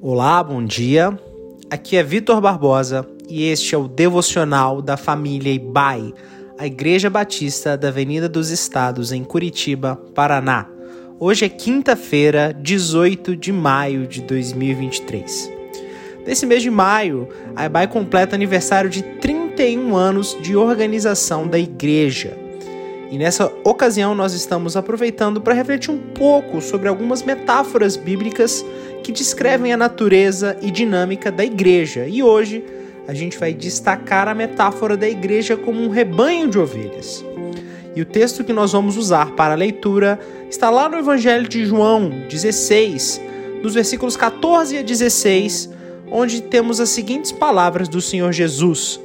Olá, bom dia. Aqui é Vitor Barbosa e este é o devocional da família Ibai, a Igreja Batista da Avenida dos Estados, em Curitiba, Paraná. Hoje é quinta-feira, 18 de maio de 2023. Nesse mês de maio, a Ibai completa aniversário de 31 anos de organização da igreja. E nessa ocasião nós estamos aproveitando para refletir um pouco sobre algumas metáforas bíblicas que descrevem a natureza e dinâmica da igreja. E hoje a gente vai destacar a metáfora da igreja como um rebanho de ovelhas. E o texto que nós vamos usar para a leitura está lá no Evangelho de João 16, dos versículos 14 a 16, onde temos as seguintes palavras do Senhor Jesus.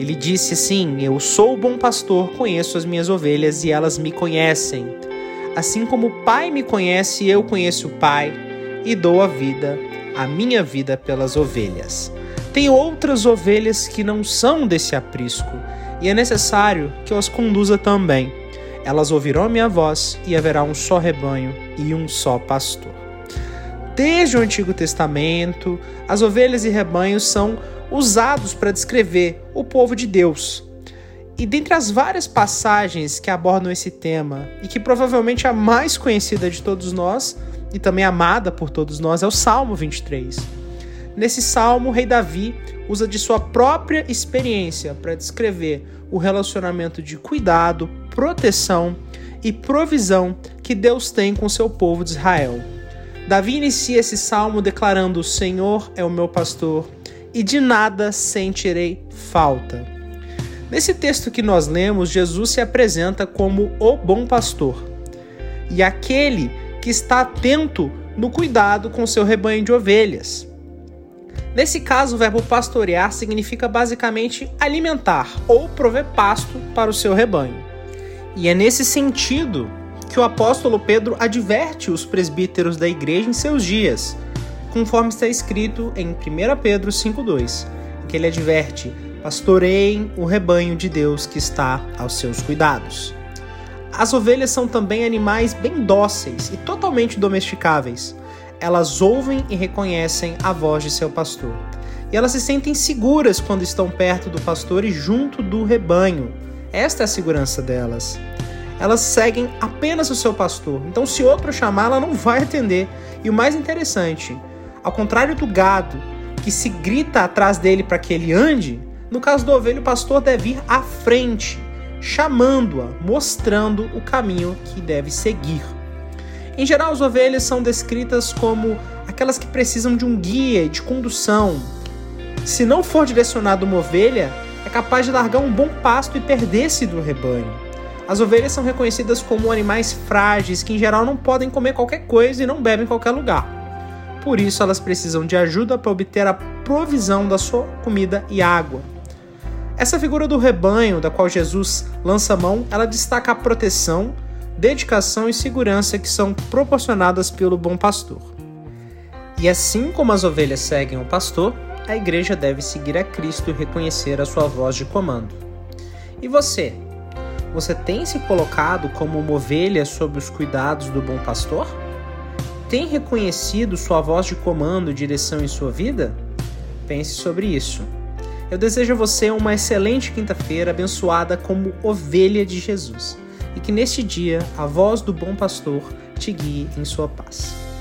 Ele disse assim: Eu sou o bom pastor, conheço as minhas ovelhas e elas me conhecem. Assim como o Pai me conhece, eu conheço o Pai e dou a vida, a minha vida pelas ovelhas. Tenho outras ovelhas que não são desse aprisco, e é necessário que eu as conduza também. Elas ouvirão a minha voz e haverá um só rebanho e um só pastor. Desde o Antigo Testamento, as ovelhas e rebanhos são usados para descrever o povo de Deus. E dentre as várias passagens que abordam esse tema, e que provavelmente a mais conhecida de todos nós, e também amada por todos nós, é o Salmo 23. Nesse salmo, o rei Davi usa de sua própria experiência para descrever o relacionamento de cuidado, proteção e provisão que Deus tem com seu povo de Israel. Davi inicia esse salmo declarando: O Senhor é o meu pastor e de nada sentirei falta. Nesse texto que nós lemos, Jesus se apresenta como o bom pastor e aquele que está atento no cuidado com seu rebanho de ovelhas. Nesse caso, o verbo pastorear significa basicamente alimentar ou prover pasto para o seu rebanho. E é nesse sentido que o apóstolo Pedro adverte os presbíteros da igreja em seus dias conforme está escrito em 1 Pedro 5,2, que ele adverte: Pastoreiem o rebanho de Deus que está aos seus cuidados. As ovelhas são também animais bem dóceis e totalmente domesticáveis. Elas ouvem e reconhecem a voz de seu pastor. E elas se sentem seguras quando estão perto do pastor e junto do rebanho. Esta é a segurança delas. Elas seguem apenas o seu pastor. Então, se outro chamar, ela não vai atender. E o mais interessante, ao contrário do gado, que se grita atrás dele para que ele ande, no caso do ovelho, o pastor deve ir à frente, chamando-a, mostrando o caminho que deve seguir. Em geral, as ovelhas são descritas como aquelas que precisam de um guia de condução. Se não for direcionado uma ovelha, é capaz de largar um bom pasto e perder-se do rebanho. As ovelhas são reconhecidas como animais frágeis que, em geral, não podem comer qualquer coisa e não bebem em qualquer lugar. Por isso, elas precisam de ajuda para obter a provisão da sua comida e água. Essa figura do rebanho, da qual Jesus lança mão, ela destaca a proteção, dedicação e segurança que são proporcionadas pelo bom pastor. E assim como as ovelhas seguem o pastor, a igreja deve seguir a Cristo e reconhecer a sua voz de comando. E você? Você tem se colocado como uma ovelha sob os cuidados do bom pastor? tem reconhecido sua voz de comando e direção em sua vida? Pense sobre isso. Eu desejo a você uma excelente quinta-feira abençoada como ovelha de Jesus e que neste dia a voz do bom pastor te guie em sua paz.